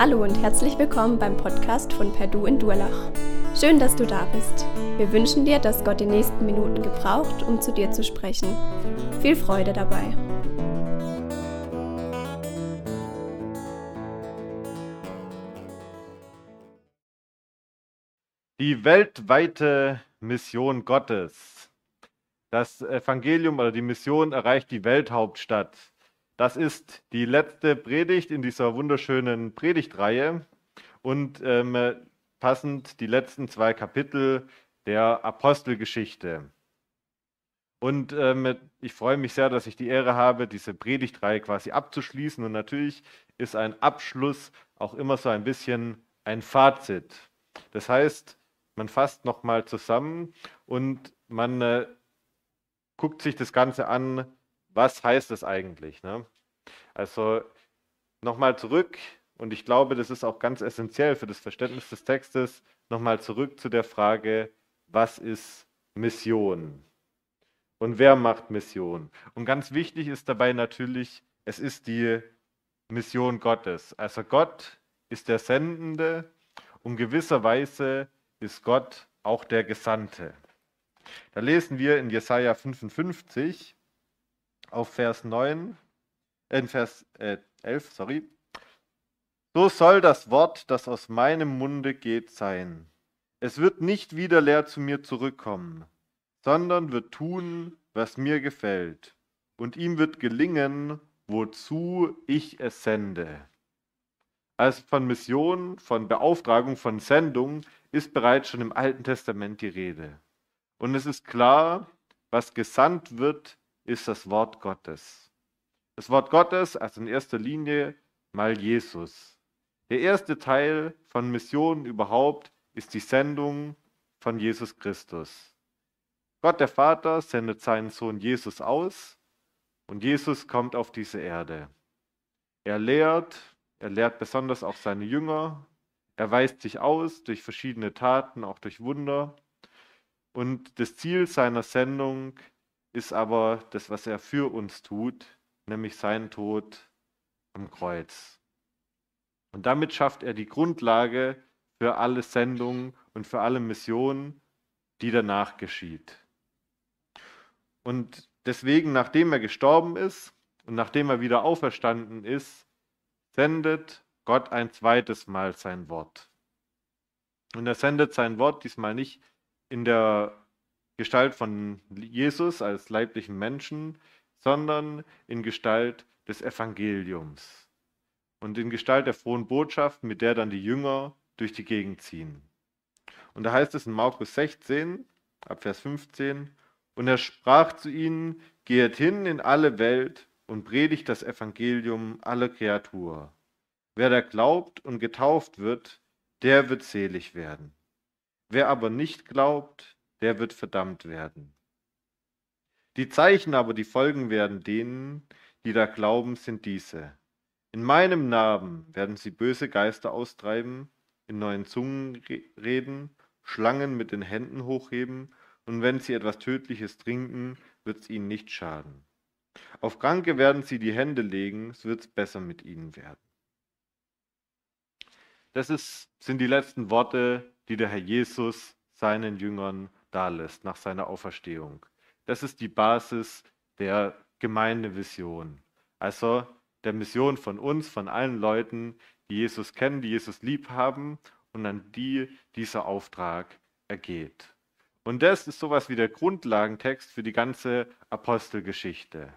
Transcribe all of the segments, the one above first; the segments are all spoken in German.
Hallo und herzlich willkommen beim Podcast von Perdu in Durlach. Schön, dass du da bist. Wir wünschen dir, dass Gott die nächsten Minuten gebraucht, um zu dir zu sprechen. Viel Freude dabei. Die weltweite Mission Gottes. Das Evangelium oder die Mission erreicht die Welthauptstadt. Das ist die letzte Predigt in dieser wunderschönen Predigtreihe und ähm, passend die letzten zwei Kapitel der Apostelgeschichte. Und ähm, ich freue mich sehr, dass ich die Ehre habe, diese Predigtreihe quasi abzuschließen. Und natürlich ist ein Abschluss auch immer so ein bisschen ein Fazit. Das heißt, man fasst nochmal zusammen und man äh, guckt sich das Ganze an, was heißt das eigentlich? Ne? Also nochmal zurück, und ich glaube, das ist auch ganz essentiell für das Verständnis des Textes, nochmal zurück zu der Frage, was ist Mission? Und wer macht Mission? Und ganz wichtig ist dabei natürlich, es ist die Mission Gottes. Also Gott ist der Sendende und gewisserweise ist Gott auch der Gesandte. Da lesen wir in Jesaja 55 auf Vers 9, äh, in Vers äh, 11, sorry. So soll das Wort, das aus meinem Munde geht, sein. Es wird nicht wieder leer zu mir zurückkommen, sondern wird tun, was mir gefällt. Und ihm wird gelingen, wozu ich es sende. Also von Mission, von Beauftragung, von Sendung ist bereits schon im Alten Testament die Rede. Und es ist klar, was gesandt wird, ist das Wort Gottes. Das Wort Gottes, also in erster Linie mal Jesus. Der erste Teil von Mission überhaupt ist die Sendung von Jesus Christus. Gott der Vater sendet seinen Sohn Jesus aus und Jesus kommt auf diese Erde. Er lehrt, er lehrt besonders auch seine Jünger, er weist sich aus durch verschiedene Taten, auch durch Wunder. Und das Ziel seiner Sendung ist aber das, was er für uns tut, nämlich sein Tod am Kreuz. Und damit schafft er die Grundlage für alle Sendungen und für alle Missionen, die danach geschieht. Und deswegen, nachdem er gestorben ist und nachdem er wieder auferstanden ist, sendet Gott ein zweites Mal sein Wort. Und er sendet sein Wort diesmal nicht in der Gestalt von Jesus als leiblichen Menschen, sondern in Gestalt des Evangeliums und in Gestalt der frohen Botschaft, mit der dann die Jünger durch die Gegend ziehen. Und da heißt es in Markus 16, ab Vers 15, und er sprach zu ihnen, geht hin in alle Welt und predigt das Evangelium aller Kreatur. Wer da glaubt und getauft wird, der wird selig werden. Wer aber nicht glaubt, der wird verdammt werden. Die Zeichen aber, die folgen werden denen, die da glauben, sind diese. In meinem Namen werden sie böse Geister austreiben, in neuen Zungen reden, Schlangen mit den Händen hochheben, und wenn sie etwas Tödliches trinken, wird es ihnen nicht schaden. Auf Kranke werden sie die Hände legen, es wird besser mit ihnen werden. Das ist, sind die letzten Worte, die der Herr Jesus seinen Jüngern dalässt nach seiner Auferstehung. Das ist die Basis der Gemeindevision. Also der Mission von uns, von allen Leuten, die Jesus kennen, die Jesus lieb haben und an die dieser Auftrag ergeht. Und das ist sowas wie der Grundlagentext für die ganze Apostelgeschichte.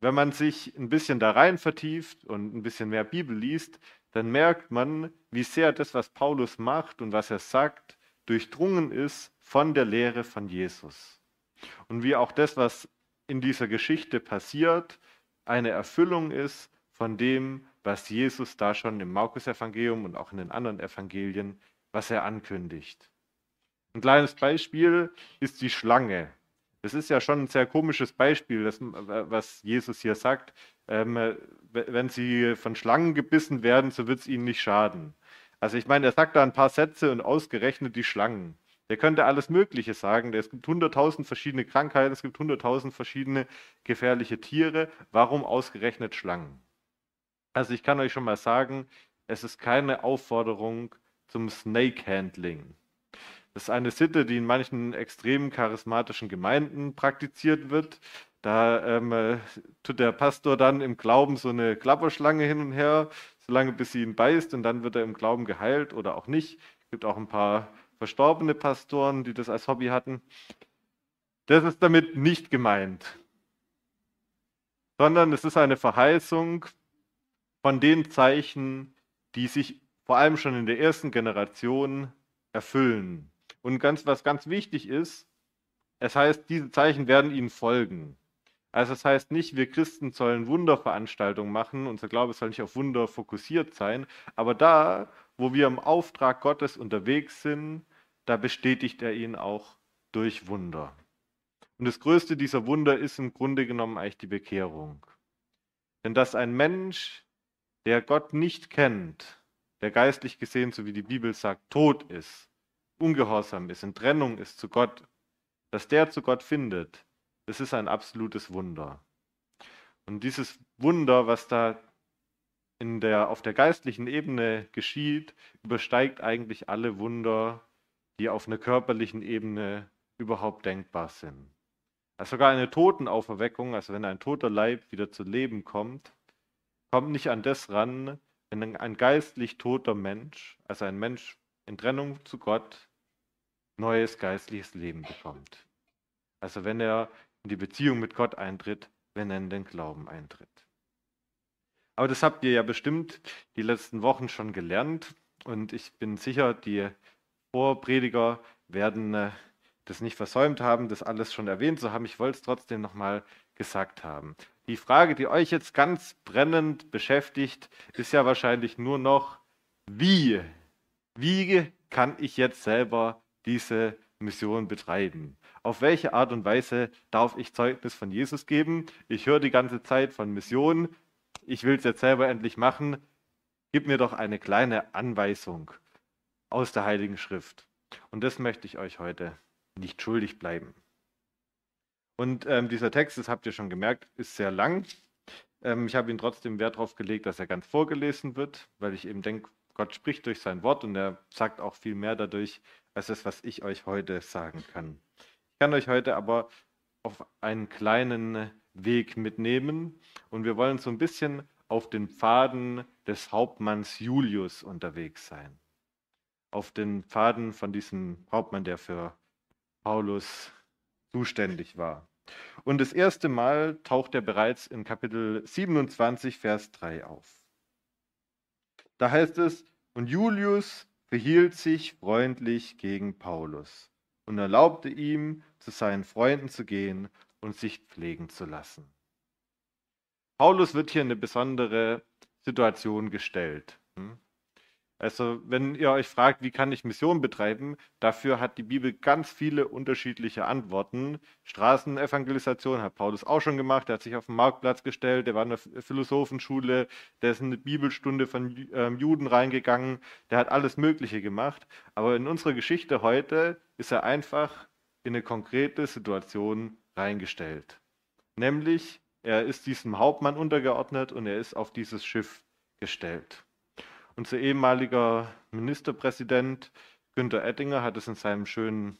Wenn man sich ein bisschen da rein vertieft und ein bisschen mehr Bibel liest, dann merkt man, wie sehr das, was Paulus macht und was er sagt, durchdrungen ist von der Lehre von Jesus. Und wie auch das, was in dieser Geschichte passiert, eine Erfüllung ist von dem, was Jesus da schon im Markus-Evangelium und auch in den anderen Evangelien, was er ankündigt. Ein kleines Beispiel ist die Schlange. Das ist ja schon ein sehr komisches Beispiel, das, was Jesus hier sagt. Ähm, wenn sie von Schlangen gebissen werden, so wird es ihnen nicht schaden. Also ich meine, er sagt da ein paar Sätze und ausgerechnet die Schlangen. Der könnte alles Mögliche sagen. Es gibt hunderttausend verschiedene Krankheiten, es gibt hunderttausend verschiedene gefährliche Tiere. Warum ausgerechnet Schlangen? Also ich kann euch schon mal sagen, es ist keine Aufforderung zum Snake Handling. Das ist eine Sitte, die in manchen extrem charismatischen Gemeinden praktiziert wird. Da ähm, äh, tut der Pastor dann im Glauben so eine Klapperschlange hin und her, solange bis sie ihn beißt und dann wird er im Glauben geheilt oder auch nicht. Es gibt auch ein paar verstorbene Pastoren, die das als Hobby hatten. Das ist damit nicht gemeint, sondern es ist eine Verheißung von den Zeichen, die sich vor allem schon in der ersten Generation erfüllen. Und ganz, was ganz wichtig ist, es heißt, diese Zeichen werden ihnen folgen. Also das heißt nicht, wir Christen sollen Wunderveranstaltungen machen, unser Glaube soll nicht auf Wunder fokussiert sein, aber da, wo wir im Auftrag Gottes unterwegs sind, da bestätigt er ihn auch durch Wunder. Und das größte dieser Wunder ist im Grunde genommen eigentlich die Bekehrung. Denn dass ein Mensch, der Gott nicht kennt, der geistlich gesehen, so wie die Bibel sagt, tot ist, ungehorsam ist, in Trennung ist zu Gott, dass der zu Gott findet, das ist ein absolutes Wunder. Und dieses Wunder, was da in der, auf der geistlichen Ebene geschieht, übersteigt eigentlich alle Wunder, die auf einer körperlichen Ebene überhaupt denkbar sind. Also sogar eine Totenauferweckung, also wenn ein toter Leib wieder zu Leben kommt, kommt nicht an das ran, wenn ein geistlich toter Mensch, also ein Mensch in Trennung zu Gott, neues geistliches Leben bekommt. Also wenn er in die Beziehung mit Gott eintritt, wenn er in den Glauben eintritt. Aber das habt ihr ja bestimmt die letzten Wochen schon gelernt und ich bin sicher, die Vorprediger werden äh, das nicht versäumt haben, das alles schon erwähnt zu haben. Ich wollte es trotzdem nochmal gesagt haben. Die Frage, die euch jetzt ganz brennend beschäftigt, ist ja wahrscheinlich nur noch, wie? Wie kann ich jetzt selber diese Mission betreiben? Auf welche Art und Weise darf ich Zeugnis von Jesus geben? Ich höre die ganze Zeit von Mission. Ich will es jetzt selber endlich machen. Gib mir doch eine kleine Anweisung aus der Heiligen Schrift. Und das möchte ich euch heute nicht schuldig bleiben. Und ähm, dieser Text, das habt ihr schon gemerkt, ist sehr lang. Ähm, ich habe ihn trotzdem Wert darauf gelegt, dass er ganz vorgelesen wird, weil ich eben denke, Gott spricht durch sein Wort und er sagt auch viel mehr dadurch, als das, was ich euch heute sagen kann. Ich kann euch heute aber auf einen kleinen Weg mitnehmen und wir wollen so ein bisschen auf den Pfaden des Hauptmanns Julius unterwegs sein. Auf den Pfaden von diesem Hauptmann, der für Paulus zuständig war. Und das erste Mal taucht er bereits in Kapitel 27, Vers 3 auf. Da heißt es, und Julius verhielt sich freundlich gegen Paulus und erlaubte ihm, zu seinen Freunden zu gehen und sich pflegen zu lassen. Paulus wird hier in eine besondere Situation gestellt. Hm? Also, wenn ihr euch fragt, wie kann ich Mission betreiben, dafür hat die Bibel ganz viele unterschiedliche Antworten. Straßenevangelisation hat Paulus auch schon gemacht. Er hat sich auf den Marktplatz gestellt, der war in der Philosophenschule, der ist in eine Bibelstunde von ähm, Juden reingegangen, der hat alles Mögliche gemacht. Aber in unserer Geschichte heute ist er einfach in eine konkrete Situation reingestellt. Nämlich, er ist diesem Hauptmann untergeordnet und er ist auf dieses Schiff gestellt. Unser ehemaliger Ministerpräsident Günther Ettinger hat es in seinem schönen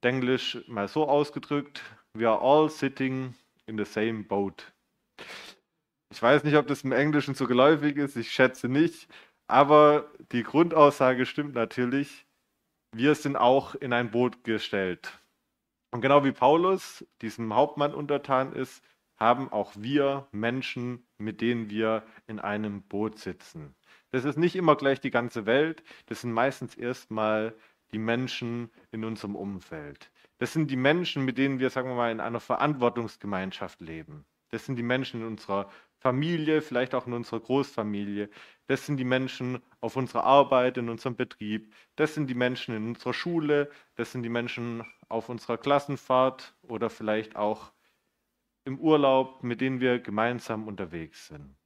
Englisch mal so ausgedrückt: We are all sitting in the same boat. Ich weiß nicht, ob das im Englischen so geläufig ist, ich schätze nicht, aber die Grundaussage stimmt natürlich. Wir sind auch in ein Boot gestellt. Und genau wie Paulus diesem Hauptmann untertan ist, haben auch wir Menschen, mit denen wir in einem Boot sitzen. Das ist nicht immer gleich die ganze Welt, das sind meistens erstmal die Menschen in unserem Umfeld. Das sind die Menschen, mit denen wir, sagen wir mal, in einer Verantwortungsgemeinschaft leben. Das sind die Menschen in unserer Familie, vielleicht auch in unserer Großfamilie. Das sind die Menschen auf unserer Arbeit, in unserem Betrieb. Das sind die Menschen in unserer Schule. Das sind die Menschen auf unserer Klassenfahrt oder vielleicht auch im Urlaub, mit denen wir gemeinsam unterwegs sind.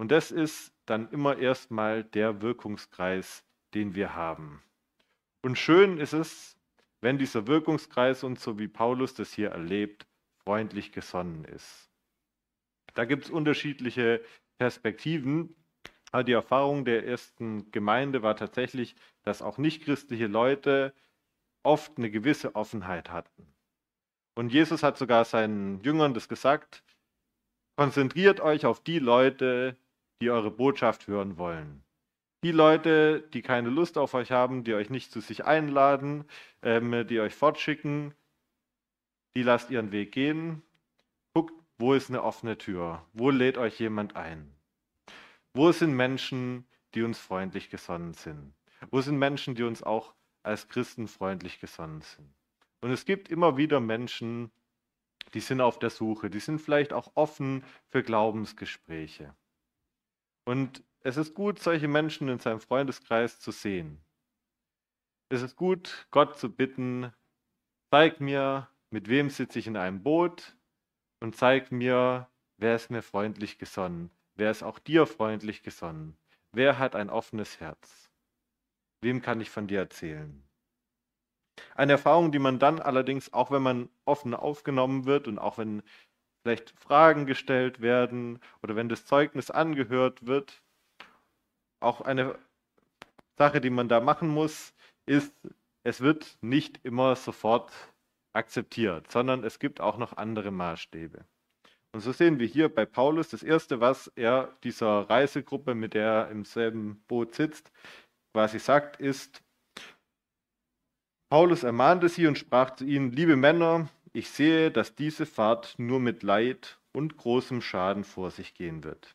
Und das ist dann immer erstmal der Wirkungskreis, den wir haben. Und schön ist es, wenn dieser Wirkungskreis uns, so wie Paulus das hier erlebt, freundlich gesonnen ist. Da gibt es unterschiedliche Perspektiven. Aber die Erfahrung der ersten Gemeinde war tatsächlich, dass auch nichtchristliche Leute oft eine gewisse Offenheit hatten. Und Jesus hat sogar seinen Jüngern das gesagt, konzentriert euch auf die Leute, die eure Botschaft hören wollen. Die Leute, die keine Lust auf euch haben, die euch nicht zu sich einladen, ähm, die euch fortschicken, die lasst ihren Weg gehen. Guckt, wo ist eine offene Tür? Wo lädt euch jemand ein? Wo sind Menschen, die uns freundlich gesonnen sind? Wo sind Menschen, die uns auch als Christen freundlich gesonnen sind? Und es gibt immer wieder Menschen, die sind auf der Suche, die sind vielleicht auch offen für Glaubensgespräche. Und es ist gut, solche Menschen in seinem Freundeskreis zu sehen. Es ist gut, Gott zu bitten, zeig mir, mit wem sitze ich in einem Boot und zeig mir, wer ist mir freundlich gesonnen, wer ist auch dir freundlich gesonnen, wer hat ein offenes Herz, wem kann ich von dir erzählen. Eine Erfahrung, die man dann allerdings, auch wenn man offen aufgenommen wird und auch wenn vielleicht Fragen gestellt werden oder wenn das Zeugnis angehört wird, auch eine Sache, die man da machen muss, ist, es wird nicht immer sofort akzeptiert, sondern es gibt auch noch andere Maßstäbe. Und so sehen wir hier bei Paulus das Erste, was er dieser Reisegruppe, mit der er im selben Boot sitzt, quasi sagt, ist, Paulus ermahnte sie und sprach zu ihnen, liebe Männer, ich sehe, dass diese Fahrt nur mit Leid und großem Schaden vor sich gehen wird.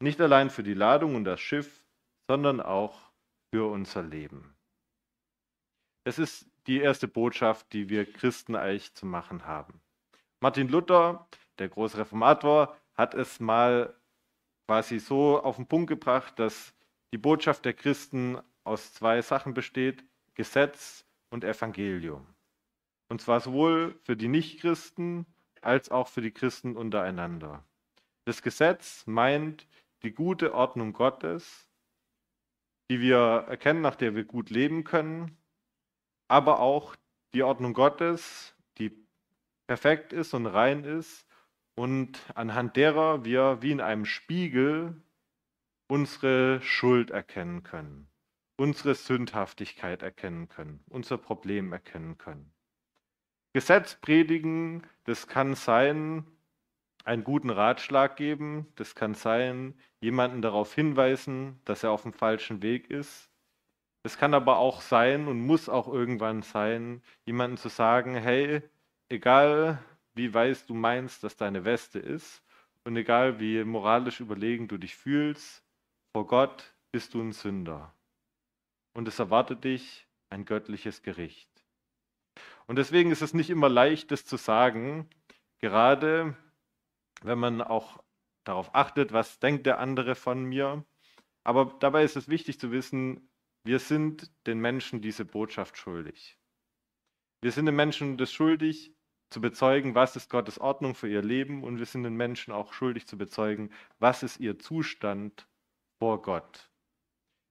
Nicht allein für die Ladung und das Schiff, sondern auch für unser Leben. Es ist die erste Botschaft, die wir Christen eigentlich zu machen haben. Martin Luther, der große Reformator, hat es mal quasi so auf den Punkt gebracht, dass die Botschaft der Christen aus zwei Sachen besteht, Gesetz und Evangelium. Und zwar sowohl für die Nichtchristen als auch für die Christen untereinander. Das Gesetz meint die gute Ordnung Gottes, die wir erkennen, nach der wir gut leben können, aber auch die Ordnung Gottes, die perfekt ist und rein ist und anhand derer wir wie in einem Spiegel unsere Schuld erkennen können unsere Sündhaftigkeit erkennen können, unser Problem erkennen können. Gesetz predigen, das kann sein, einen guten Ratschlag geben, das kann sein, jemanden darauf hinweisen, dass er auf dem falschen Weg ist. Es kann aber auch sein und muss auch irgendwann sein, jemanden zu sagen, hey, egal wie weiß du meinst, dass deine Weste ist und egal wie moralisch überlegen du dich fühlst, vor Gott bist du ein Sünder und es erwartet dich ein göttliches Gericht. Und deswegen ist es nicht immer leicht, das zu sagen, gerade wenn man auch darauf achtet, was denkt der andere von mir. Aber dabei ist es wichtig zu wissen, wir sind den Menschen diese Botschaft schuldig. Wir sind den Menschen das schuldig, zu bezeugen, was ist Gottes Ordnung für ihr Leben und wir sind den Menschen auch schuldig zu bezeugen, was ist ihr Zustand vor Gott.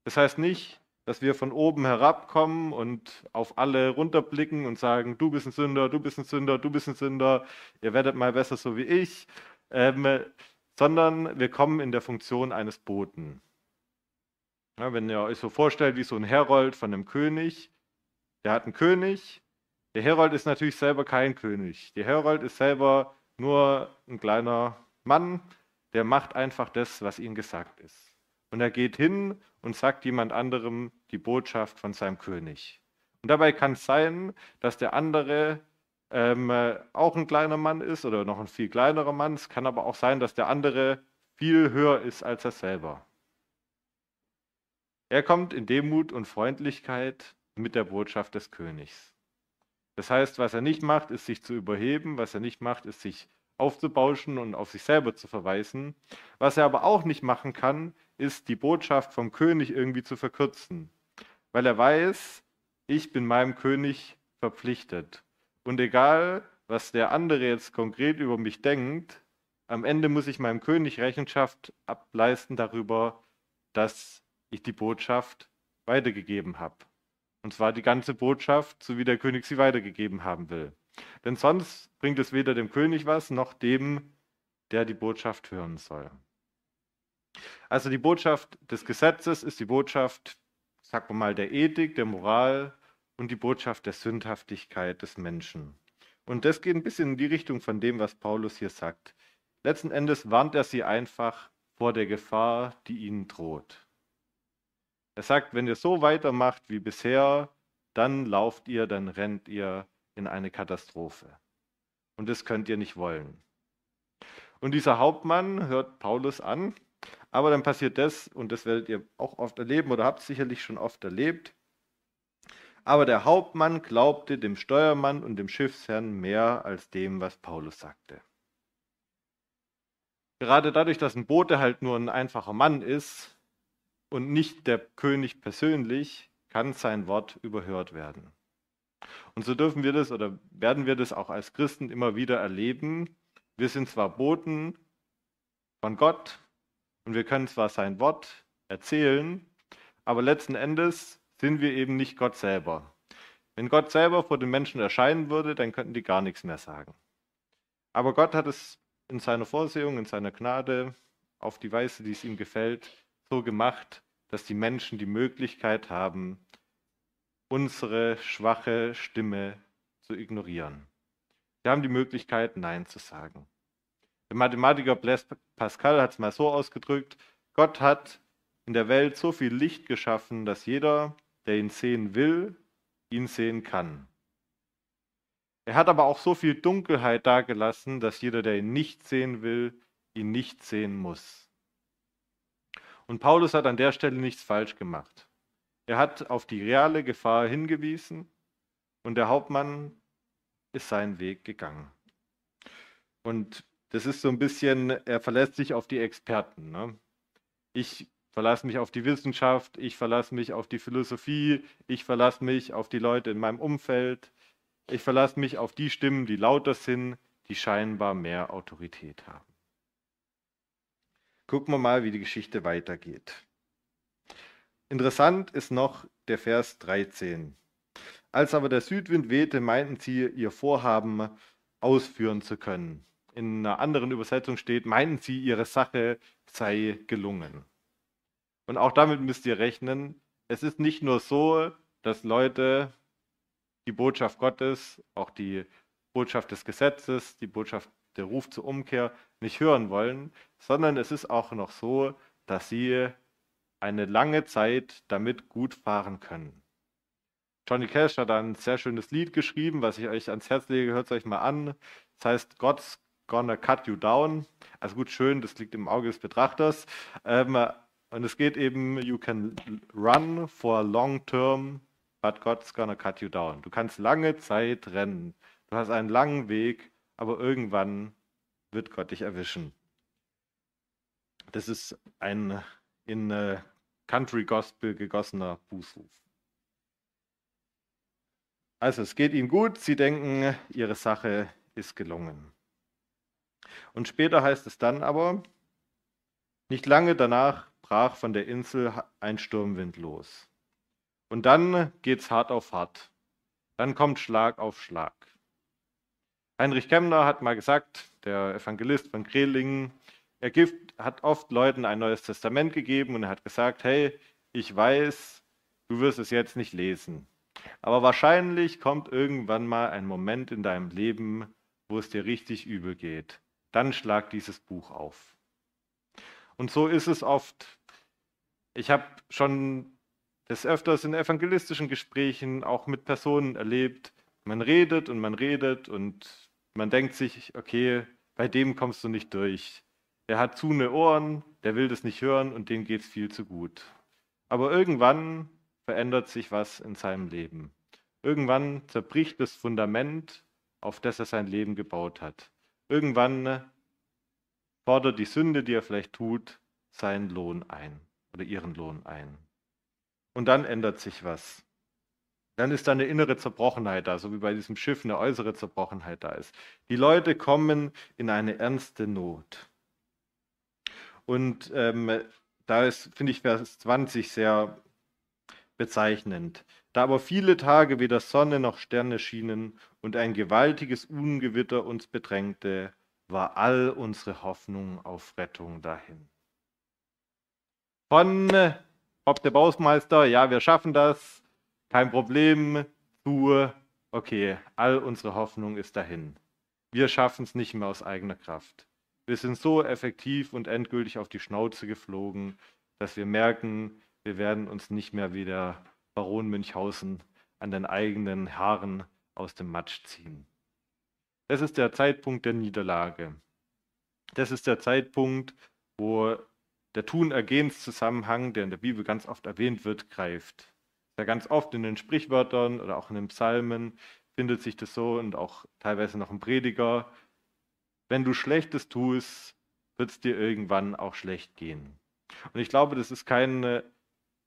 Das heißt nicht, dass wir von oben herabkommen und auf alle runterblicken und sagen, du bist ein Sünder, du bist ein Sünder, du bist ein Sünder, ihr werdet mal besser so wie ich, ähm, sondern wir kommen in der Funktion eines Boten. Ja, wenn ihr euch so vorstellt, wie so ein Herold von einem König, der hat einen König, der Herold ist natürlich selber kein König. Der Herold ist selber nur ein kleiner Mann, der macht einfach das, was ihm gesagt ist. Und er geht hin und sagt jemand anderem die Botschaft von seinem König. Und dabei kann es sein, dass der andere ähm, auch ein kleiner Mann ist oder noch ein viel kleinerer Mann. Es kann aber auch sein, dass der andere viel höher ist als er selber. Er kommt in Demut und Freundlichkeit mit der Botschaft des Königs. Das heißt, was er nicht macht, ist sich zu überheben, was er nicht macht, ist sich aufzubauschen und auf sich selber zu verweisen. Was er aber auch nicht machen kann, ist die Botschaft vom König irgendwie zu verkürzen, weil er weiß, ich bin meinem König verpflichtet. Und egal, was der andere jetzt konkret über mich denkt, am Ende muss ich meinem König Rechenschaft ableisten darüber, dass ich die Botschaft weitergegeben habe. Und zwar die ganze Botschaft, so wie der König sie weitergegeben haben will. Denn sonst bringt es weder dem König was, noch dem, der die Botschaft hören soll. Also die Botschaft des Gesetzes ist die Botschaft, sagen wir mal, der Ethik, der Moral und die Botschaft der Sündhaftigkeit des Menschen. Und das geht ein bisschen in die Richtung von dem, was Paulus hier sagt. Letzten Endes warnt er sie einfach vor der Gefahr, die ihnen droht. Er sagt, wenn ihr so weitermacht wie bisher, dann lauft ihr, dann rennt ihr in eine Katastrophe. Und das könnt ihr nicht wollen. Und dieser Hauptmann hört Paulus an, aber dann passiert das, und das werdet ihr auch oft erleben oder habt sicherlich schon oft erlebt. Aber der Hauptmann glaubte dem Steuermann und dem Schiffsherrn mehr als dem, was Paulus sagte. Gerade dadurch, dass ein Bote halt nur ein einfacher Mann ist und nicht der König persönlich, kann sein Wort überhört werden. Und so dürfen wir das oder werden wir das auch als Christen immer wieder erleben. Wir sind zwar Boten von Gott und wir können zwar sein Wort erzählen, aber letzten Endes sind wir eben nicht Gott selber. Wenn Gott selber vor den Menschen erscheinen würde, dann könnten die gar nichts mehr sagen. Aber Gott hat es in seiner Vorsehung, in seiner Gnade, auf die Weise, die es ihm gefällt, so gemacht, dass die Menschen die Möglichkeit haben, unsere schwache Stimme zu ignorieren. Sie haben die Möglichkeit, Nein zu sagen. Der Mathematiker Blaise Pascal hat es mal so ausgedrückt, Gott hat in der Welt so viel Licht geschaffen, dass jeder, der ihn sehen will, ihn sehen kann. Er hat aber auch so viel Dunkelheit dagelassen, dass jeder, der ihn nicht sehen will, ihn nicht sehen muss. Und Paulus hat an der Stelle nichts falsch gemacht. Er hat auf die reale Gefahr hingewiesen und der Hauptmann ist seinen Weg gegangen. Und das ist so ein bisschen, er verlässt sich auf die Experten. Ne? Ich verlasse mich auf die Wissenschaft, ich verlasse mich auf die Philosophie, ich verlasse mich auf die Leute in meinem Umfeld, ich verlasse mich auf die Stimmen, die lauter sind, die scheinbar mehr Autorität haben. Gucken wir mal, wie die Geschichte weitergeht. Interessant ist noch der Vers 13. Als aber der Südwind wehte, meinten sie, ihr Vorhaben ausführen zu können. In einer anderen Übersetzung steht, meinten sie, ihre Sache sei gelungen. Und auch damit müsst ihr rechnen. Es ist nicht nur so, dass Leute die Botschaft Gottes, auch die Botschaft des Gesetzes, die Botschaft der Ruf zur Umkehr nicht hören wollen, sondern es ist auch noch so, dass sie eine lange Zeit damit gut fahren können. Johnny Cash hat ein sehr schönes Lied geschrieben, was ich euch ans Herz lege, hört es euch mal an. Das heißt God's Gonna Cut You Down. Also gut, schön, das liegt im Auge des Betrachters. Ähm, und es geht eben, you can run for long term, but God's gonna cut you down. Du kannst lange Zeit rennen. Du hast einen langen Weg, aber irgendwann wird Gott dich erwischen. Das ist ein in äh, Country Gospel gegossener Bußruf. Also es geht ihnen gut, sie denken, ihre Sache ist gelungen. Und später heißt es dann aber, nicht lange danach brach von der Insel ein Sturmwind los. Und dann geht's hart auf hart. Dann kommt Schlag auf Schlag. Heinrich Kemmner hat mal gesagt, der Evangelist von Krelingen, er gibt, hat oft Leuten ein neues Testament gegeben und er hat gesagt, hey, ich weiß, du wirst es jetzt nicht lesen. Aber wahrscheinlich kommt irgendwann mal ein Moment in deinem Leben, wo es dir richtig übel geht. Dann schlag dieses Buch auf. Und so ist es oft. Ich habe schon des Öfters in evangelistischen Gesprächen auch mit Personen erlebt, man redet und man redet und man denkt sich, okay, bei dem kommst du nicht durch. Der hat zu eine Ohren, der will das nicht hören und dem geht es viel zu gut. Aber irgendwann verändert sich was in seinem Leben. Irgendwann zerbricht das Fundament, auf das er sein Leben gebaut hat. Irgendwann fordert die Sünde, die er vielleicht tut, seinen Lohn ein oder ihren Lohn ein. Und dann ändert sich was. Dann ist da eine innere Zerbrochenheit da, so wie bei diesem Schiff eine äußere Zerbrochenheit da ist. Die Leute kommen in eine ernste Not. Und ähm, da ist, finde ich, Vers 20 sehr bezeichnend. Da aber viele Tage weder Sonne noch Sterne schienen und ein gewaltiges Ungewitter uns bedrängte, war all unsere Hoffnung auf Rettung dahin. Von Bob der Bausmeister, ja, wir schaffen das, kein Problem, zu, okay, all unsere Hoffnung ist dahin. Wir schaffen es nicht mehr aus eigener Kraft. Wir sind so effektiv und endgültig auf die Schnauze geflogen, dass wir merken, wir werden uns nicht mehr wie der Baron Münchhausen an den eigenen Haaren aus dem Matsch ziehen. Das ist der Zeitpunkt der Niederlage. Das ist der Zeitpunkt, wo der Tun-Ergehens-Zusammenhang, der in der Bibel ganz oft erwähnt wird, greift. Ja, ganz oft in den Sprichwörtern oder auch in den Psalmen findet sich das so und auch teilweise noch im Prediger. Wenn du Schlechtes tust, wird es dir irgendwann auch schlecht gehen. Und ich glaube, das ist kein äh,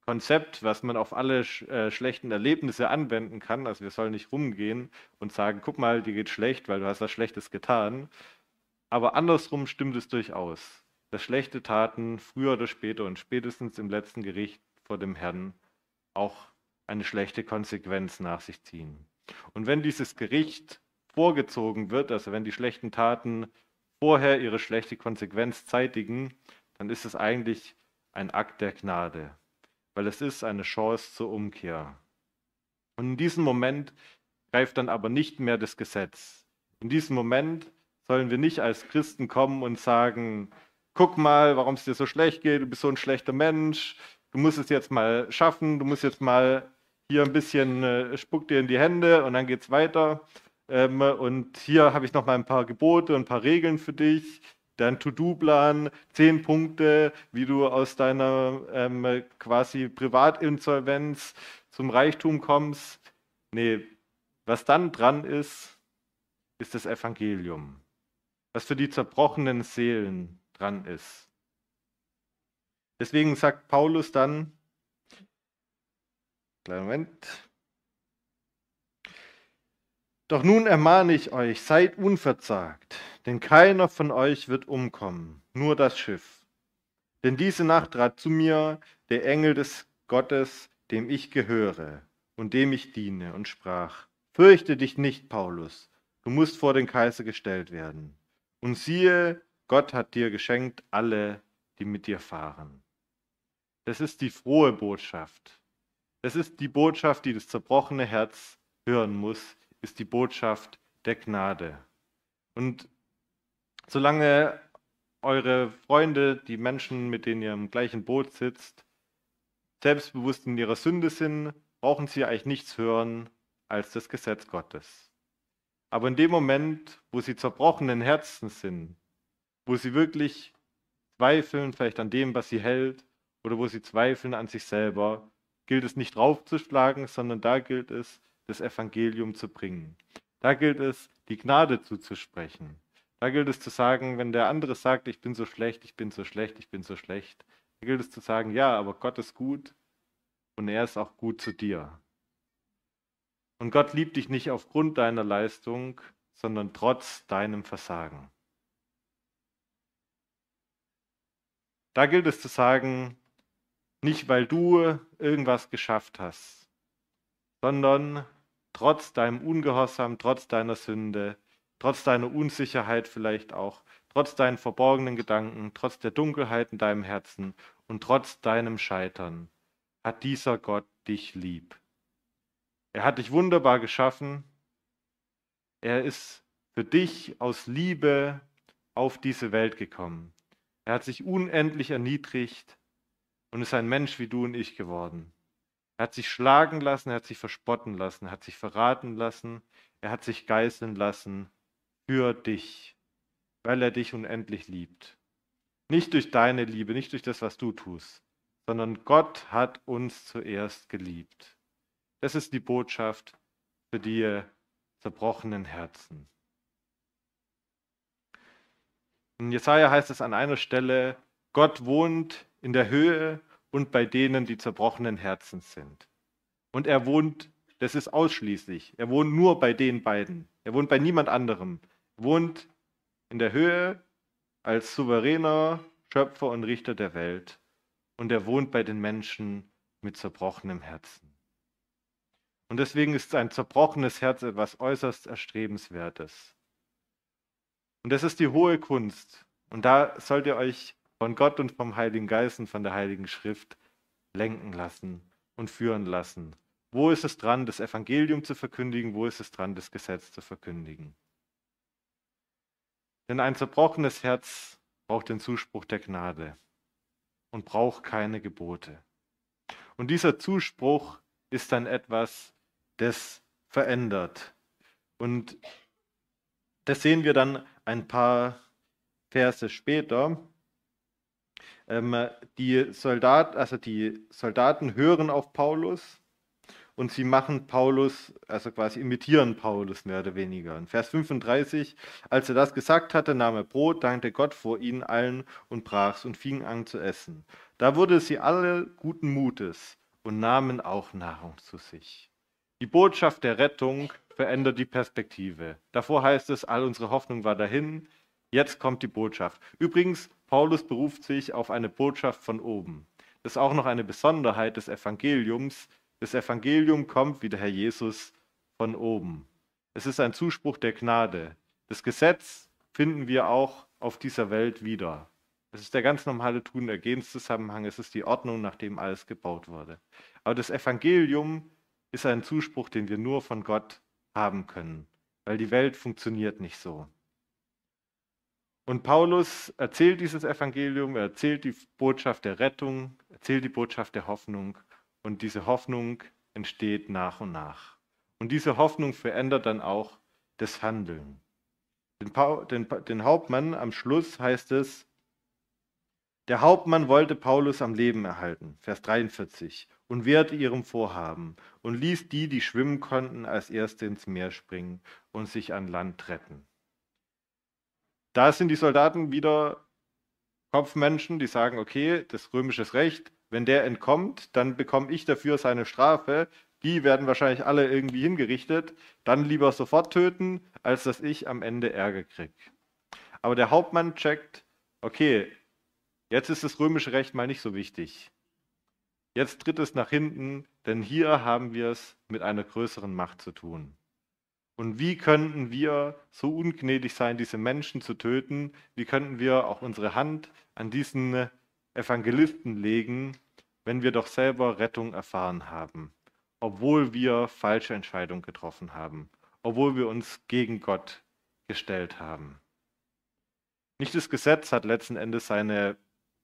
Konzept, was man auf alle äh, schlechten Erlebnisse anwenden kann. Also wir sollen nicht rumgehen und sagen, guck mal, dir geht schlecht, weil du hast was Schlechtes getan. Aber andersrum stimmt es durchaus, dass schlechte Taten früher oder später und spätestens im letzten Gericht vor dem Herrn auch eine schlechte Konsequenz nach sich ziehen. Und wenn dieses Gericht vorgezogen wird, also wenn die schlechten Taten vorher ihre schlechte Konsequenz zeitigen, dann ist es eigentlich ein Akt der Gnade, weil es ist eine Chance zur Umkehr. Und in diesem Moment greift dann aber nicht mehr das Gesetz. In diesem Moment sollen wir nicht als Christen kommen und sagen, guck mal, warum es dir so schlecht geht, du bist so ein schlechter Mensch, du musst es jetzt mal schaffen, du musst jetzt mal hier ein bisschen, äh, spuck dir in die Hände und dann geht es weiter. Ähm, und hier habe ich noch mal ein paar Gebote und ein paar Regeln für dich. Dein To-Do-Plan, zehn Punkte, wie du aus deiner ähm, quasi Privatinsolvenz zum Reichtum kommst. Nee, was dann dran ist, ist das Evangelium. Was für die zerbrochenen Seelen dran ist. Deswegen sagt Paulus dann, Kleinen Moment. Doch nun ermahne ich euch, seid unverzagt, denn keiner von euch wird umkommen, nur das Schiff. Denn diese Nacht trat zu mir der Engel des Gottes, dem ich gehöre und dem ich diene, und sprach, Fürchte dich nicht, Paulus, du musst vor den Kaiser gestellt werden. Und siehe, Gott hat dir geschenkt alle, die mit dir fahren. Das ist die frohe Botschaft. Das ist die Botschaft, die das zerbrochene Herz hören muss, ist die Botschaft der Gnade. Und solange eure Freunde, die Menschen, mit denen ihr im gleichen Boot sitzt, selbstbewusst in ihrer Sünde sind, brauchen sie eigentlich nichts hören als das Gesetz Gottes. Aber in dem Moment, wo sie zerbrochenen Herzen sind, wo sie wirklich zweifeln vielleicht an dem, was sie hält, oder wo sie zweifeln an sich selber, gilt es nicht draufzuschlagen, sondern da gilt es, das Evangelium zu bringen. Da gilt es, die Gnade zuzusprechen. Da gilt es zu sagen, wenn der andere sagt, ich bin so schlecht, ich bin so schlecht, ich bin so schlecht, da gilt es zu sagen, ja, aber Gott ist gut und er ist auch gut zu dir. Und Gott liebt dich nicht aufgrund deiner Leistung, sondern trotz deinem Versagen. Da gilt es zu sagen, nicht, weil du irgendwas geschafft hast, sondern trotz deinem Ungehorsam, trotz deiner Sünde, trotz deiner Unsicherheit vielleicht auch, trotz deinen verborgenen Gedanken, trotz der Dunkelheit in deinem Herzen und trotz deinem Scheitern, hat dieser Gott dich lieb. Er hat dich wunderbar geschaffen. Er ist für dich aus Liebe auf diese Welt gekommen. Er hat sich unendlich erniedrigt und ist ein Mensch wie du und ich geworden. Er hat sich schlagen lassen, er hat sich verspotten lassen, er hat sich verraten lassen, er hat sich geißeln lassen für dich, weil er dich unendlich liebt. Nicht durch deine Liebe, nicht durch das, was du tust, sondern Gott hat uns zuerst geliebt. Das ist die Botschaft für die zerbrochenen Herzen. In Jesaja heißt es an einer Stelle, Gott wohnt in der Höhe und bei denen, die zerbrochenen Herzen sind. Und er wohnt, das ist ausschließlich, er wohnt nur bei den beiden. Er wohnt bei niemand anderem. Er wohnt in der Höhe als souveräner Schöpfer und Richter der Welt. Und er wohnt bei den Menschen mit zerbrochenem Herzen. Und deswegen ist ein zerbrochenes Herz etwas äußerst Erstrebenswertes. Und das ist die hohe Kunst. Und da sollt ihr euch von Gott und vom Heiligen Geist und von der Heiligen Schrift lenken lassen und führen lassen. Wo ist es dran, das Evangelium zu verkündigen? Wo ist es dran, das Gesetz zu verkündigen? Denn ein zerbrochenes Herz braucht den Zuspruch der Gnade und braucht keine Gebote. Und dieser Zuspruch ist dann etwas, das verändert. Und das sehen wir dann ein paar Verse später. Ähm, die, Soldat, also die Soldaten hören auf Paulus und sie machen Paulus, also quasi imitieren Paulus mehr oder weniger. In Vers 35, als er das gesagt hatte, nahm er Brot, dankte Gott vor ihnen allen und brach's und fing an zu essen. Da wurde sie alle guten Mutes und nahmen auch Nahrung zu sich. Die Botschaft der Rettung verändert die Perspektive. Davor heißt es, all unsere Hoffnung war dahin, jetzt kommt die Botschaft. Übrigens, Paulus beruft sich auf eine Botschaft von oben. Das ist auch noch eine Besonderheit des Evangeliums. Das Evangelium kommt, wie der Herr Jesus, von oben. Es ist ein Zuspruch der Gnade. Das Gesetz finden wir auch auf dieser Welt wieder. Es ist der ganz normale Tun Ergehenszusammenhang. Es ist die Ordnung, nach dem alles gebaut wurde. Aber das Evangelium ist ein Zuspruch, den wir nur von Gott haben können, weil die Welt funktioniert nicht so. Und Paulus erzählt dieses Evangelium, er erzählt die Botschaft der Rettung, erzählt die Botschaft der Hoffnung und diese Hoffnung entsteht nach und nach. Und diese Hoffnung verändert dann auch das Handeln. Den, den, den Hauptmann am Schluss heißt es, der Hauptmann wollte Paulus am Leben erhalten, Vers 43, und wehrte ihrem Vorhaben und ließ die, die schwimmen konnten, als Erste ins Meer springen und sich an Land retten. Da sind die Soldaten wieder Kopfmenschen, die sagen, okay, das römische Recht, wenn der entkommt, dann bekomme ich dafür seine Strafe. Die werden wahrscheinlich alle irgendwie hingerichtet. Dann lieber sofort töten, als dass ich am Ende Ärger kriege. Aber der Hauptmann checkt, okay, jetzt ist das römische Recht mal nicht so wichtig. Jetzt tritt es nach hinten, denn hier haben wir es mit einer größeren Macht zu tun. Und wie könnten wir so ungnädig sein, diese Menschen zu töten? Wie könnten wir auch unsere Hand an diesen Evangelisten legen, wenn wir doch selber Rettung erfahren haben, obwohl wir falsche Entscheidungen getroffen haben, obwohl wir uns gegen Gott gestellt haben? Nicht das Gesetz hat letzten Endes seine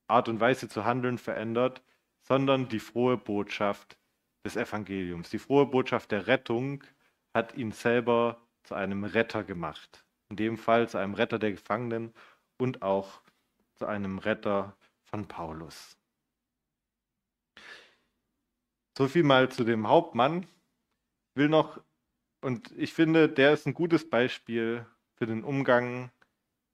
Art und Weise zu handeln verändert, sondern die frohe Botschaft des Evangeliums, die frohe Botschaft der Rettung, hat ihn selber zu einem Retter gemacht. In dem Fall zu einem Retter der Gefangenen und auch zu einem Retter von Paulus. So viel mal zu dem Hauptmann. Ich will noch, und ich finde, der ist ein gutes Beispiel für den Umgang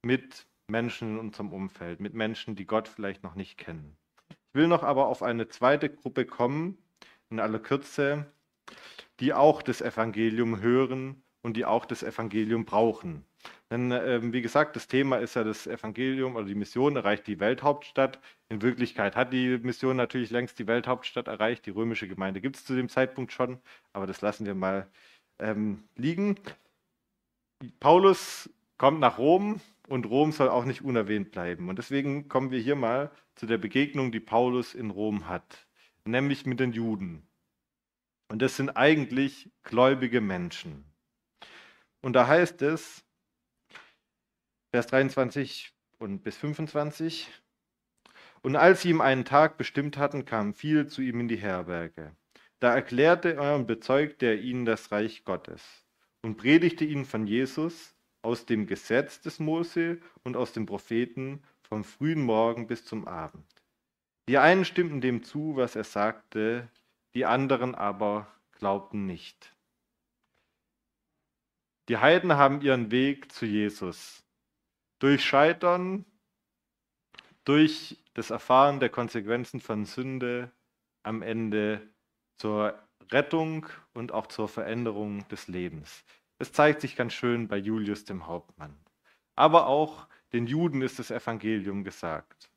mit Menschen in unserem Umfeld, mit Menschen, die Gott vielleicht noch nicht kennen. Ich will noch aber auf eine zweite Gruppe kommen, in aller Kürze, die auch das Evangelium hören und die auch das Evangelium brauchen. Denn äh, wie gesagt, das Thema ist ja das Evangelium oder die Mission erreicht die Welthauptstadt. In Wirklichkeit hat die Mission natürlich längst die Welthauptstadt erreicht. Die römische Gemeinde gibt es zu dem Zeitpunkt schon, aber das lassen wir mal ähm, liegen. Paulus kommt nach Rom und Rom soll auch nicht unerwähnt bleiben. Und deswegen kommen wir hier mal zu der Begegnung, die Paulus in Rom hat, nämlich mit den Juden. Und das sind eigentlich gläubige Menschen. Und da heißt es, Vers 23 und bis 25, und als sie ihm einen Tag bestimmt hatten, kamen viele zu ihm in die Herberge. Da erklärte er und bezeugte er ihnen das Reich Gottes und predigte ihnen von Jesus aus dem Gesetz des Mose und aus den Propheten vom frühen Morgen bis zum Abend. Die einen stimmten dem zu, was er sagte, die anderen aber glaubten nicht. Die Heiden haben ihren Weg zu Jesus. Durch Scheitern, durch das Erfahren der Konsequenzen von Sünde am Ende zur Rettung und auch zur Veränderung des Lebens. Es zeigt sich ganz schön bei Julius dem Hauptmann. Aber auch den Juden ist das Evangelium gesagt.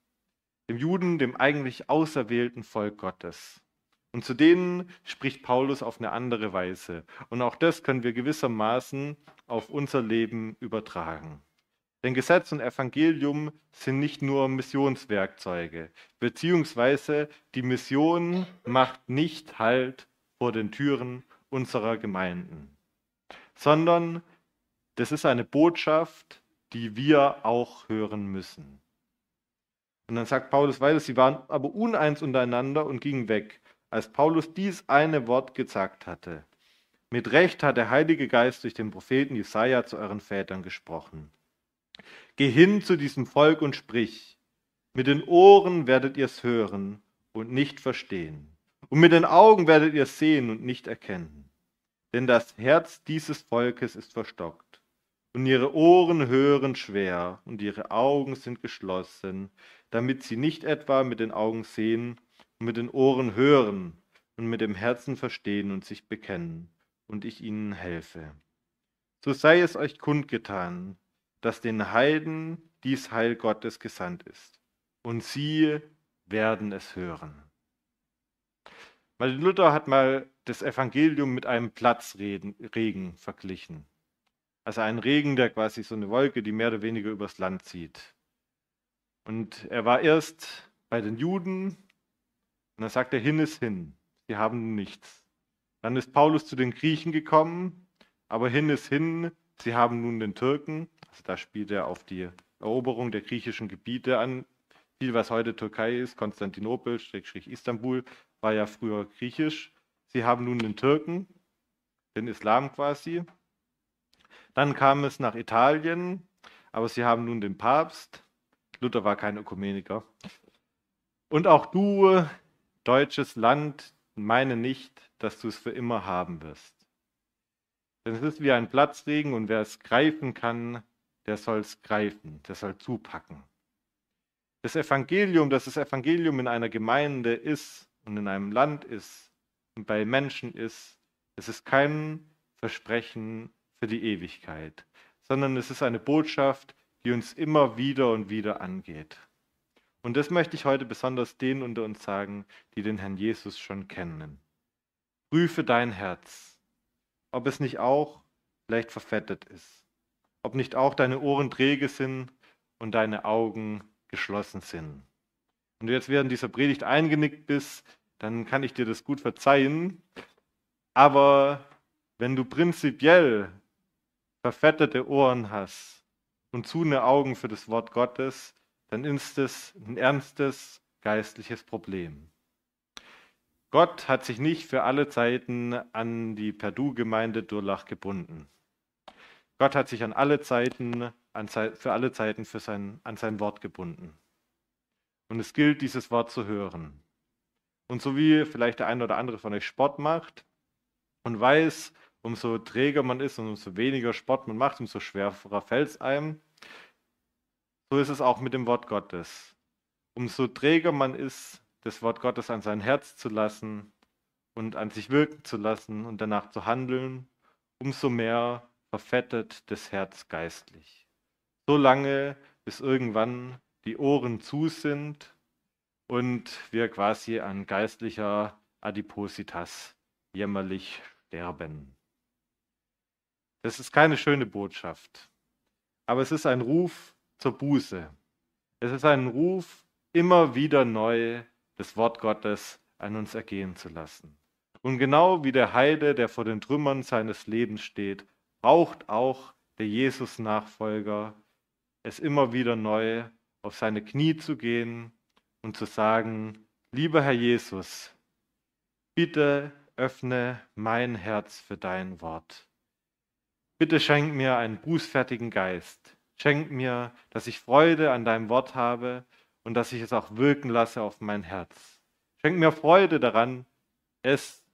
Dem Juden, dem eigentlich auserwählten Volk Gottes. Und zu denen spricht Paulus auf eine andere Weise. Und auch das können wir gewissermaßen auf unser Leben übertragen. Denn Gesetz und Evangelium sind nicht nur Missionswerkzeuge, beziehungsweise die Mission macht nicht Halt vor den Türen unserer Gemeinden, sondern das ist eine Botschaft, die wir auch hören müssen. Und dann sagt Paulus weiter, sie waren aber uneins untereinander und gingen weg, als Paulus dies eine Wort gesagt hatte. Mit Recht hat der Heilige Geist durch den Propheten Jesaja zu euren Vätern gesprochen. Geh hin zu diesem Volk und sprich. Mit den Ohren werdet ihr es hören und nicht verstehen. Und mit den Augen werdet ihr es sehen und nicht erkennen. Denn das Herz dieses Volkes ist verstockt. Und ihre Ohren hören schwer und ihre Augen sind geschlossen, damit sie nicht etwa mit den Augen sehen und mit den Ohren hören und mit dem Herzen verstehen und sich bekennen und ich ihnen helfe. So sei es euch kundgetan, dass den Heiden dies Heil Gottes gesandt ist, und sie werden es hören. Martin Luther hat mal das Evangelium mit einem Platzregen verglichen. Also ein Regen, der quasi so eine Wolke, die mehr oder weniger übers Land zieht. Und er war erst bei den Juden und dann sagt er, hin ist hin, sie haben nichts. Dann ist Paulus zu den Griechen gekommen, aber hin ist hin, sie haben nun den Türken. Also da spielt er auf die Eroberung der griechischen Gebiete an. Viel, was heute Türkei ist, Konstantinopel, Istanbul, war ja früher griechisch. Sie haben nun den Türken, den Islam quasi. Dann kam es nach Italien, aber sie haben nun den Papst. Luther war kein Ökumeniker. Und auch du, deutsches Land, meine nicht, dass du es für immer haben wirst. Denn es ist wie ein Platzregen und wer es greifen kann, der soll es greifen, der soll zupacken. Das Evangelium, dass das Evangelium in einer Gemeinde ist und in einem Land ist und bei Menschen ist, es ist kein Versprechen für die Ewigkeit, sondern es ist eine Botschaft, die uns immer wieder und wieder angeht. Und das möchte ich heute besonders denen unter uns sagen, die den Herrn Jesus schon kennen. Prüfe dein Herz, ob es nicht auch vielleicht verfettet ist, ob nicht auch deine Ohren träge sind und deine Augen geschlossen sind. Wenn du jetzt während dieser Predigt eingenickt bist, dann kann ich dir das gut verzeihen. Aber wenn du prinzipiell verfettete Ohren hast und zu Augen für das Wort Gottes, dann ist es ein ernstes geistliches Problem. Gott hat sich nicht für alle Zeiten an die Perdu-Gemeinde Durlach gebunden. Gott hat sich an alle Zeiten, an, für alle Zeiten für sein, an sein Wort gebunden. Und es gilt, dieses Wort zu hören. Und so wie vielleicht der eine oder andere von euch Sport macht und weiß, umso träger man ist und umso weniger Sport man macht, umso schwerer fällt es einem, so ist es auch mit dem Wort Gottes. Umso träger man ist, das Wort Gottes an sein Herz zu lassen und an sich wirken zu lassen und danach zu handeln, umso mehr verfettet das Herz geistlich. So lange, bis irgendwann die Ohren zu sind und wir quasi an geistlicher Adipositas jämmerlich sterben. Das ist keine schöne Botschaft, aber es ist ein Ruf zur Buße. Es ist ein Ruf, immer wieder neu das Wort Gottes an uns ergehen zu lassen. Und genau wie der Heide, der vor den Trümmern seines Lebens steht, braucht auch der Jesus-Nachfolger es immer wieder neu, auf seine Knie zu gehen und zu sagen, lieber Herr Jesus, bitte öffne mein Herz für dein Wort. Bitte schenk mir einen bußfertigen Geist. Schenk mir, dass ich Freude an deinem Wort habe und dass ich es auch wirken lasse auf mein Herz. Schenk mir Freude daran, es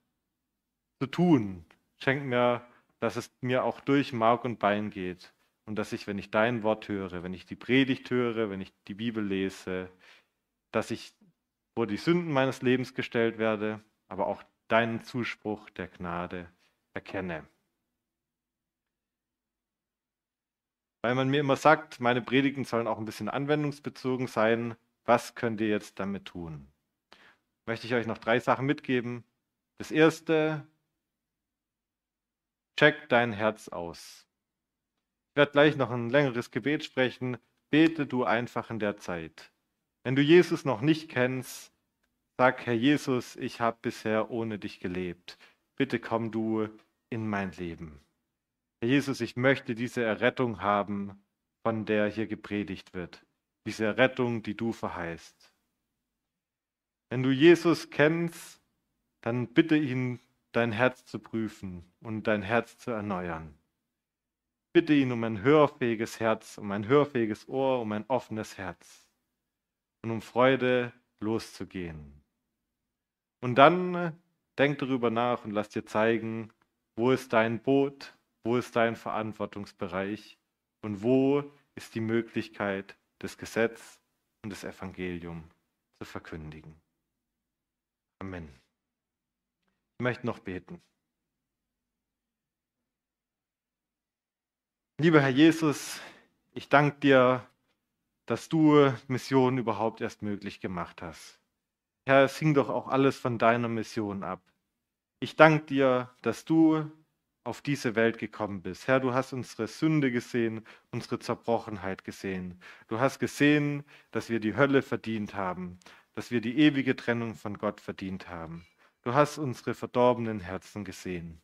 zu tun. Schenk mir, dass es mir auch durch Mark und Bein geht und dass ich, wenn ich dein Wort höre, wenn ich die Predigt höre, wenn ich die Bibel lese, dass ich vor die Sünden meines Lebens gestellt werde, aber auch deinen Zuspruch der Gnade erkenne. Weil man mir immer sagt, meine Predigten sollen auch ein bisschen anwendungsbezogen sein. Was könnt ihr jetzt damit tun? Möchte ich euch noch drei Sachen mitgeben. Das erste, check dein Herz aus. Ich werde gleich noch ein längeres Gebet sprechen. Bete du einfach in der Zeit. Wenn du Jesus noch nicht kennst, sag, Herr Jesus, ich habe bisher ohne dich gelebt. Bitte komm du in mein Leben. Herr Jesus, ich möchte diese Errettung haben, von der hier gepredigt wird. Diese Errettung, die du verheißt. Wenn du Jesus kennst, dann bitte ihn, dein Herz zu prüfen und dein Herz zu erneuern bitte ihn um ein hörfähiges Herz, um ein hörfähiges Ohr, um ein offenes Herz und um Freude loszugehen. Und dann denk darüber nach und lass dir zeigen, wo ist dein Boot, wo ist dein Verantwortungsbereich und wo ist die Möglichkeit, das Gesetz und das Evangelium zu verkündigen. Amen. Ich möchte noch beten. Lieber Herr Jesus, ich danke dir, dass du Mission überhaupt erst möglich gemacht hast. Herr, es hing doch auch alles von deiner Mission ab. Ich danke dir, dass du auf diese Welt gekommen bist. Herr, du hast unsere Sünde gesehen, unsere Zerbrochenheit gesehen. Du hast gesehen, dass wir die Hölle verdient haben, dass wir die ewige Trennung von Gott verdient haben. Du hast unsere verdorbenen Herzen gesehen.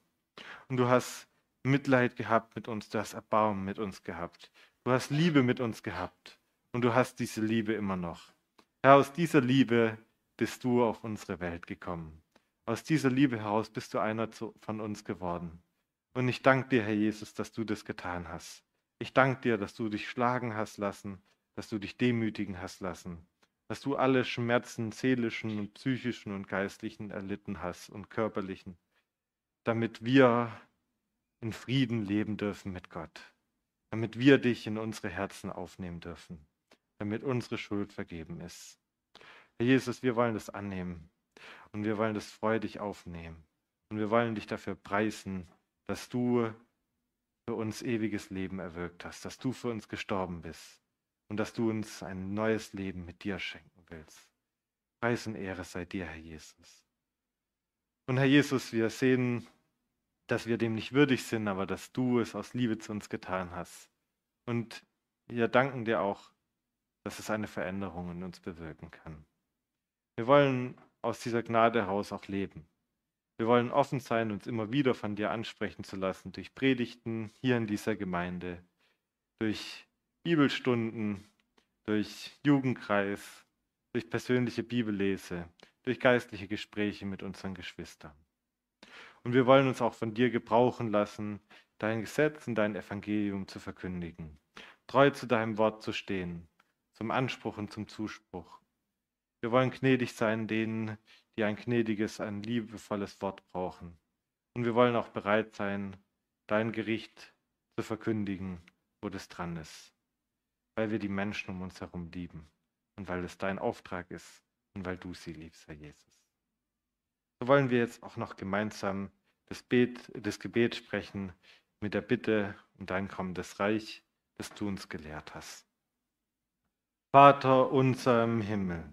Und du hast Mitleid gehabt mit uns, du hast Erbarmen mit uns gehabt. Du hast Liebe mit uns gehabt und du hast diese Liebe immer noch. Herr, aus dieser Liebe bist du auf unsere Welt gekommen. Aus dieser Liebe heraus bist du einer von uns geworden. Und ich danke dir, Herr Jesus, dass du das getan hast. Ich danke dir, dass du dich schlagen hast lassen, dass du dich demütigen hast lassen, dass du alle Schmerzen, seelischen und psychischen und geistlichen erlitten hast und körperlichen, damit wir in Frieden leben dürfen mit Gott, damit wir dich in unsere Herzen aufnehmen dürfen, damit unsere Schuld vergeben ist. Herr Jesus, wir wollen das annehmen und wir wollen das freudig aufnehmen und wir wollen dich dafür preisen, dass du für uns ewiges Leben erwirkt hast, dass du für uns gestorben bist und dass du uns ein neues Leben mit dir schenken willst. Preis und Ehre sei dir, Herr Jesus. Und Herr Jesus, wir sehen dass wir dem nicht würdig sind, aber dass du es aus Liebe zu uns getan hast. Und wir danken dir auch, dass es eine Veränderung in uns bewirken kann. Wir wollen aus dieser Gnade heraus auch leben. Wir wollen offen sein, uns immer wieder von dir ansprechen zu lassen, durch Predigten hier in dieser Gemeinde, durch Bibelstunden, durch Jugendkreis, durch persönliche Bibellese, durch geistliche Gespräche mit unseren Geschwistern. Und wir wollen uns auch von dir gebrauchen lassen, dein Gesetz und dein Evangelium zu verkündigen, treu zu deinem Wort zu stehen, zum Anspruch und zum Zuspruch. Wir wollen gnädig sein denen, die ein gnädiges, ein liebevolles Wort brauchen. Und wir wollen auch bereit sein, dein Gericht zu verkündigen, wo das dran ist, weil wir die Menschen um uns herum lieben und weil es dein Auftrag ist und weil du sie liebst, Herr Jesus. So wollen wir jetzt auch noch gemeinsam das, Bet, das Gebet sprechen mit der Bitte um dein kommendes Reich, das du uns gelehrt hast. Vater unser im Himmel,